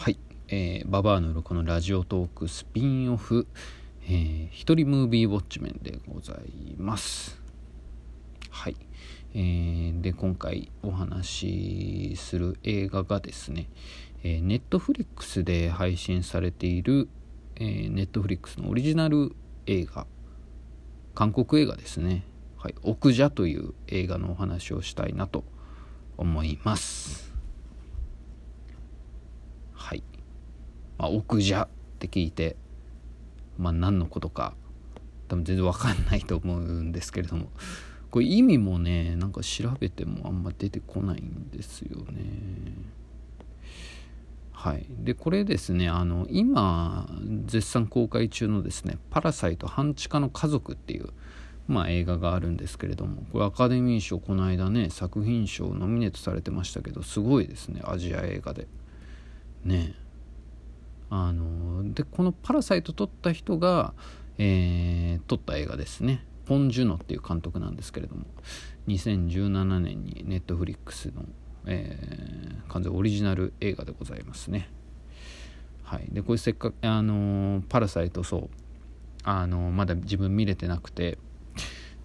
はい、えー、ババアのこのラジオトークスピンオフ、えー、一人ムービーウォッチメンでございます。はい、えー、で今回お話しする映画がですね、えー、ネットフリックスで配信されている、えー、ネットフリックスのオリジナル映画。韓国映画ですね「はい、奥者」という映画のお話をしたいなと思います。はい。まあ、奥じゃって聞いて、まあ、何のことか多分全然わかんないと思うんですけれどもこれ意味もねなんか調べてもあんま出てこないんですよね。はい、でこれですねあの今絶賛公開中のですね「パラサイト半地下の家族」っていう、まあ、映画があるんですけれどもこれアカデミー賞この間ね作品賞ノミネートされてましたけどすごいですねアジア映画で。ね。あのでこの「パラサイト」撮った人が、えー、撮った映画ですね。ポン・ジュノっていう監督なんですけれども。2017年にネットフリックスの、えー、完全オリジナル映画でございますね。はい。でこれせっかくあのパラサイトそう。あのまだ自分見れてなくて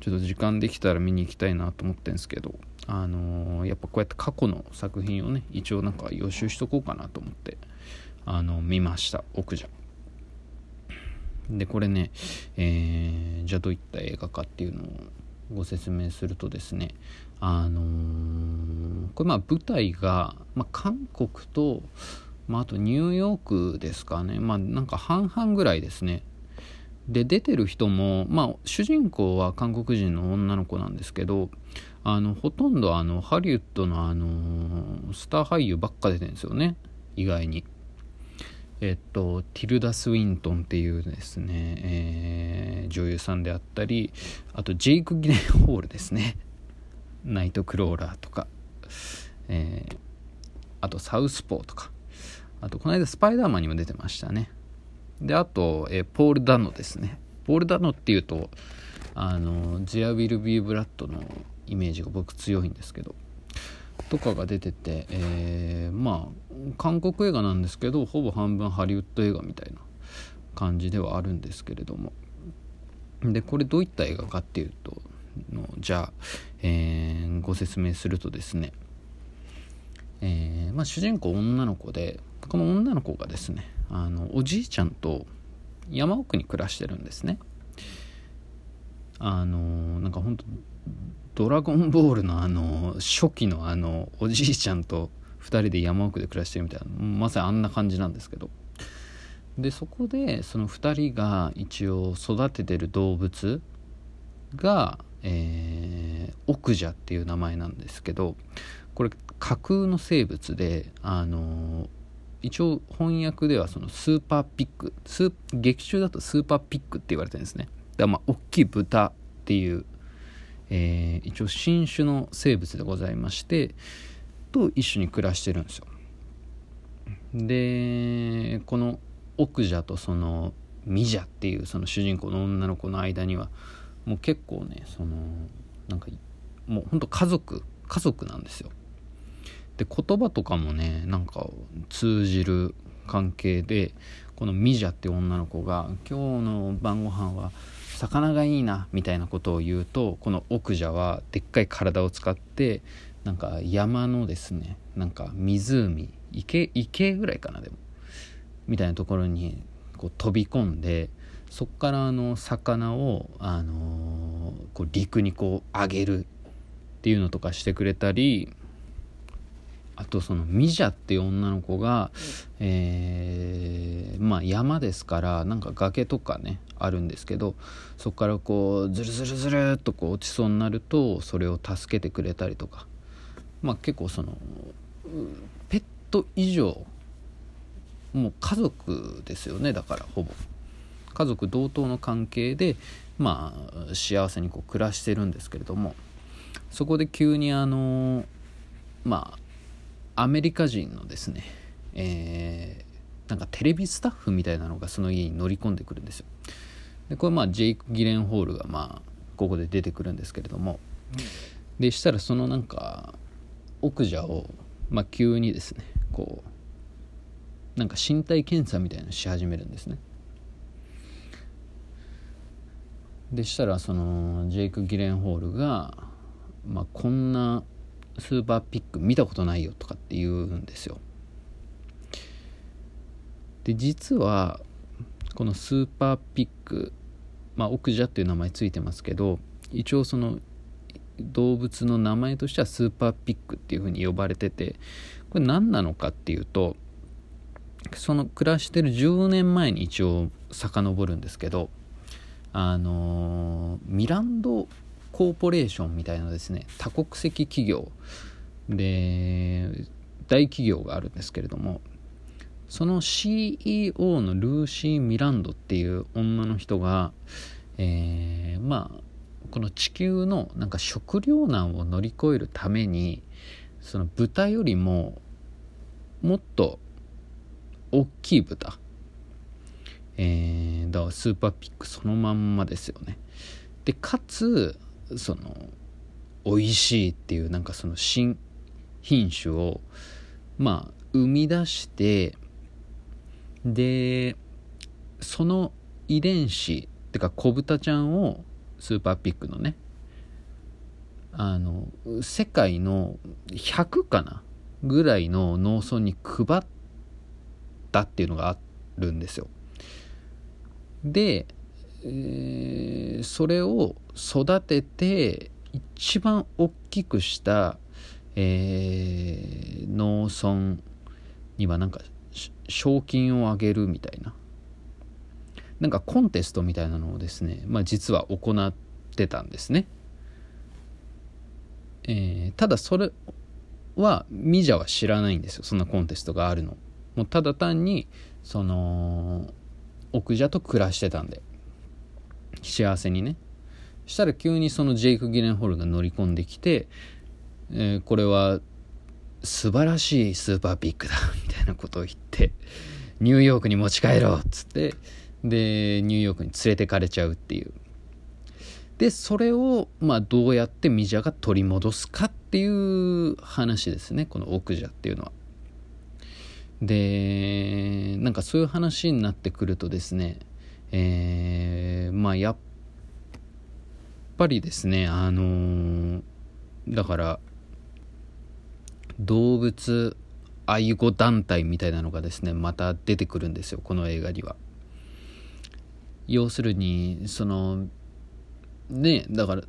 ちょっと時間できたら見に行きたいなと思ってるんですけど。あのやっぱこうやって過去の作品をね一応なんか予習しとこうかなと思ってあの見ました奥じゃでこれね、えー、じゃあどういった映画かっていうのをご説明するとですねあのー、これまあ舞台が、まあ、韓国と、まあ、あとニューヨークですかね。まあなんか半々ぐらいですね。で出てる人も、まあ、主人公は韓国人の女の子なんですけどあのほとんどあのハリウッドの、あの、スター俳優ばっか出てるんですよね。意外に。えっと、ティルダ・スウィントンっていうですね、えー、女優さんであったりあとジェイク・ギレンホールですね。ナイト・クローラーとか、えー、あとサウスポーとか。あとこの間スパイダーマンにも出てましたね。であと、え、ポール・ダノですね。ポール・ダノっていうとあのジア・ウィル・ビー・ブラッドのイメージが僕強いんですけどとかが出てて、えー、まあ韓国映画なんですけどほぼ半分ハリウッド映画みたいな感じではあるんですけれども。でこれどういった映画かっていうとのじゃあ、えー、ご説明するとですね、えー、まあ、主人公女の子でこの女の子がですねあのおじいちゃんと山奥に暮らしてるんですね。あのなんかほんとドラゴンボールのあの初期のあのおじいちゃんと2人で山奥で暮らしてるみたいなまさにあんな感じなんですけど。でそこでその2人が一応育ててる動物が、えー、オクジャっていう名前なんですけどこれ架空の生物であの一応翻訳ではそのスーパーピッグス劇中だとスーパーピッグって言われてるんですね。だまあ大きい豚っていうえー、一応新種の生物でございましてと一緒に暮らしてるんですよ。でこのオクジャとそのミジャっていうその主人公の女の子の間にはもう結構ねそのなんかもうほんと家族家族なんですよ。で言葉とかもねなんか通じる関係でこのミジャっていう女の子が「今日の晩ご飯は魚がいいなみたいなことを言うとこの奥者はでっかい体を使ってなんか山のですねなんか湖池池ぐらいかなでも。みたいなところにこう飛び込んでそこからあの魚を、あのー、こう陸にこう上げるっていうのとかしてくれたりあとそのミジャっていう女の子が、えー、まあ山ですからなんか崖とかねあるんですけどそこからこうズルズルズルっとこう落ちそうになるとそれを助けてくれたりとか。まあ結構そのペット以上もう家族ですよねだからほぼ。家族同等の関係でまあ幸せにこう暮らしてるんですけれどもそこで急にあのまあアメリカ人のですね、えー、なんかテレビスタッフみたいなのがその家に乗り込んでくるんですよ。でこれまあジェイク・ギレンホールがまあここで出てくるんですけれども、でしたらそのなんか奥者を、まあ、急にですねこうなんか身体検査みたいなのし始めるんですね。でしたらそのジェイク・ギレンホールが、まあ、こんなスーパーピック見たことないよとかって言うんですよ。で実はこのスーパーピックまあ奥者っていう名前ついてますけど一応その動物の名前としてはスーパーピックっていうふうに呼ばれててこれ何なのかっていうとその暮らしてる10年前に一応遡るんですけどあのミランドコーポレーションみたいなですね多国籍企業。で大企業があるんですけれどもその CEO のルーシー・ミランドっていう女の人が、えー、まあこの地球のなんか食糧難を乗り越えるためにその豚よりももっと大きい豚。えー、だからスーパーピックそのまんまですよね。でかつその美味しいっていうなんかその新品種をまあ生み出してでその遺伝子ってか子豚ちゃんをスーパーピックのねあの世界の100かなぐらいの農村に配ったっていうのがあるんですよ。で、えー、それを育てて一番大きくした、えー、農村にはなんか賞金をあげるみたいななんかコンテストみたいなのをですね、まあ、実は行ってたんですね。えー、ただそれはミジャは知らないんですよそんなコンテストがあるの。もうただ単にその奥者と暮らしてたんで幸せにねしたら急にそのジェイク・ギレンホールが乗り込んできて、えー、これは素晴らしいスーパービッグだみたいなことを言ってニューヨークに持ち帰ろうっつってでニューヨークに連れてかれちゃうっていう。でそれをまあどうやってミジャが取り戻すかっていう話ですねこの奥者っていうのは。でなんかそういう話になってくるとですねえー、まあやっぱりですねあのー、だから動物愛護団体みたいなのがですねまた出てくるんですよこの映画には。要するにそのねだから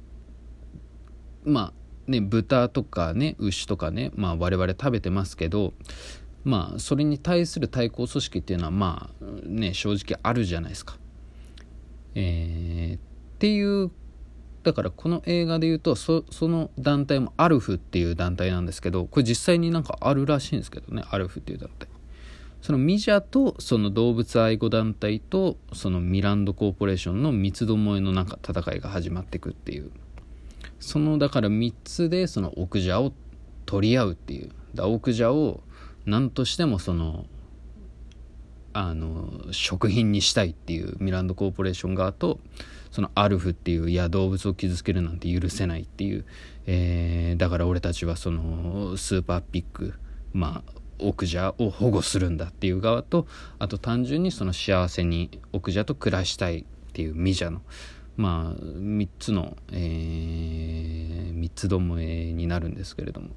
まあね豚とかね牛とかねまあ我々食べてますけどまあそれに対する対抗組織っていうのはまあね正直あるじゃないですか。えー、っていうだからこの映画で言うとその団体もアルフっていう団体なんですけどこれ実際になんかあるらしいんですけどねアルフっていう団体。そのミジャとその動物愛護団体とそのミランドコーポレーションの三つどもえのなんか戦いが始まっていくっていう。そのだから3つでその奥者を取り合うっていう。だ奥者を何としてもそのあの食品にしたいっていうミランドコーポレーション側とそのアルフっていういや動物を傷つけるなんて許せないっていう、えー、だから俺たちはそのスーパーピックまあ奥者を保護するんだっていう側とあと単純にその幸せに奥者と暮らしたいっていうミジャのまあ3つの、えー、3つどもえになるんですけれども。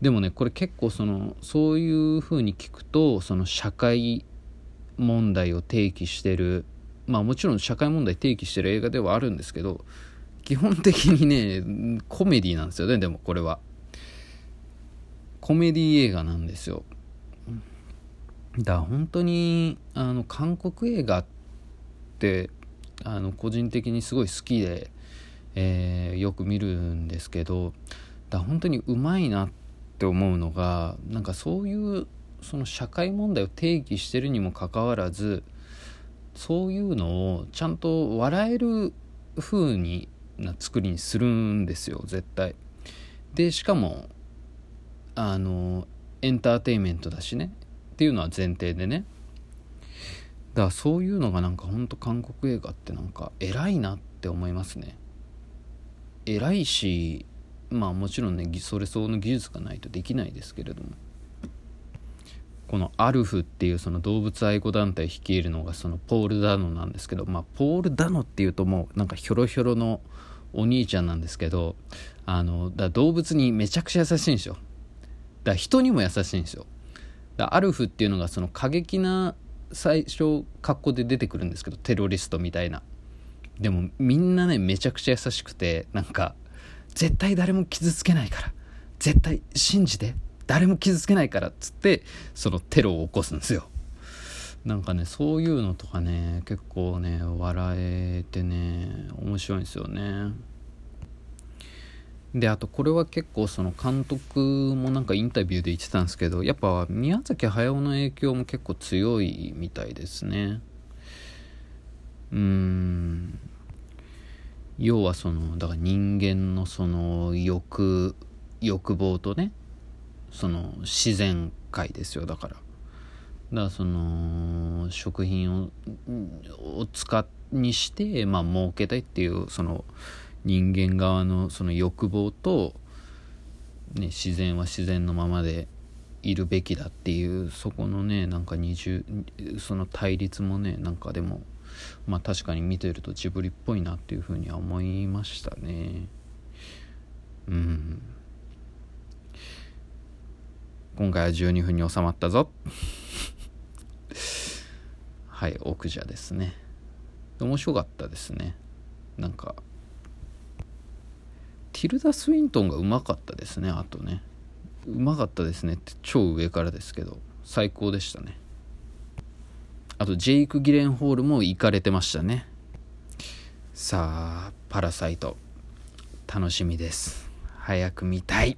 でもねこれ結構そのそういうふうに聞くとその社会問題を提起してるまあもちろん社会問題提起してる映画ではあるんですけど基本的にねコメディなんですよねでもこれは。コメディ映画なんですよ。だから本当にあの韓国映画ってあの個人的にすごい好きで、えー、よく見るんですけどだ本当にうまいなってって思うのがなんかそういうその社会問題を定義してるにもかかわらずそういうのをちゃんと笑える風にな作りにするんですよ絶対。でしかもあのエンターテインメントだしねっていうのは前提でねだからそういうのがなんかほんと韓国映画ってなんか偉いなって思いますね偉いしまあもちろんねそれ相応の技術がないとできないですけれども。このアルフっていうその動物愛護団体率いるのがそのポール・ダノなんですけど、まあ、ポール・ダノっていうともうなんかひょろひょろのお兄ちゃんなんですけどあのだ動物にめちゃくちゃ優しいんですよ。だ人にも優しいんですよ。だアルフっていうのがその過激な最初格好で出てくるんですけどテロリストみたいな。でもみんなねめちゃくちゃ優しくてなんか絶対誰も傷つけないから。絶対信じて。誰も傷つけないからっつってそのテロを起こすんですよ。なんかねそういうのとかね結構ね笑えてね面白いんですよね。であとこれは結構その監督もなんかインタビューで言ってたんですけどやっぱ宮崎駿の影響も結構強いみたいですね。うん。要はそのだから人間のその欲欲望とねその自然界ですよだから。だからその食品をを使にしてまあ儲けたいっていうその人間側のその欲望と、ね、自然は自然のままでいるべきだっていうそこのねなんか二重その対立もねなんかでもまあ確かに見てるとジブリっぽいなっていうふうには思いましたね。うん。今回は12分に収まったぞ。はい奥者ですね。面白かったですね。なんかティルダ・スウィントンがうまかったですねあとね。うまかったですねって超上からですけど最高でしたね。あとジェイク・ギレンホールも行かれてましたね。さあパラサイト。楽しみです。早く見たい。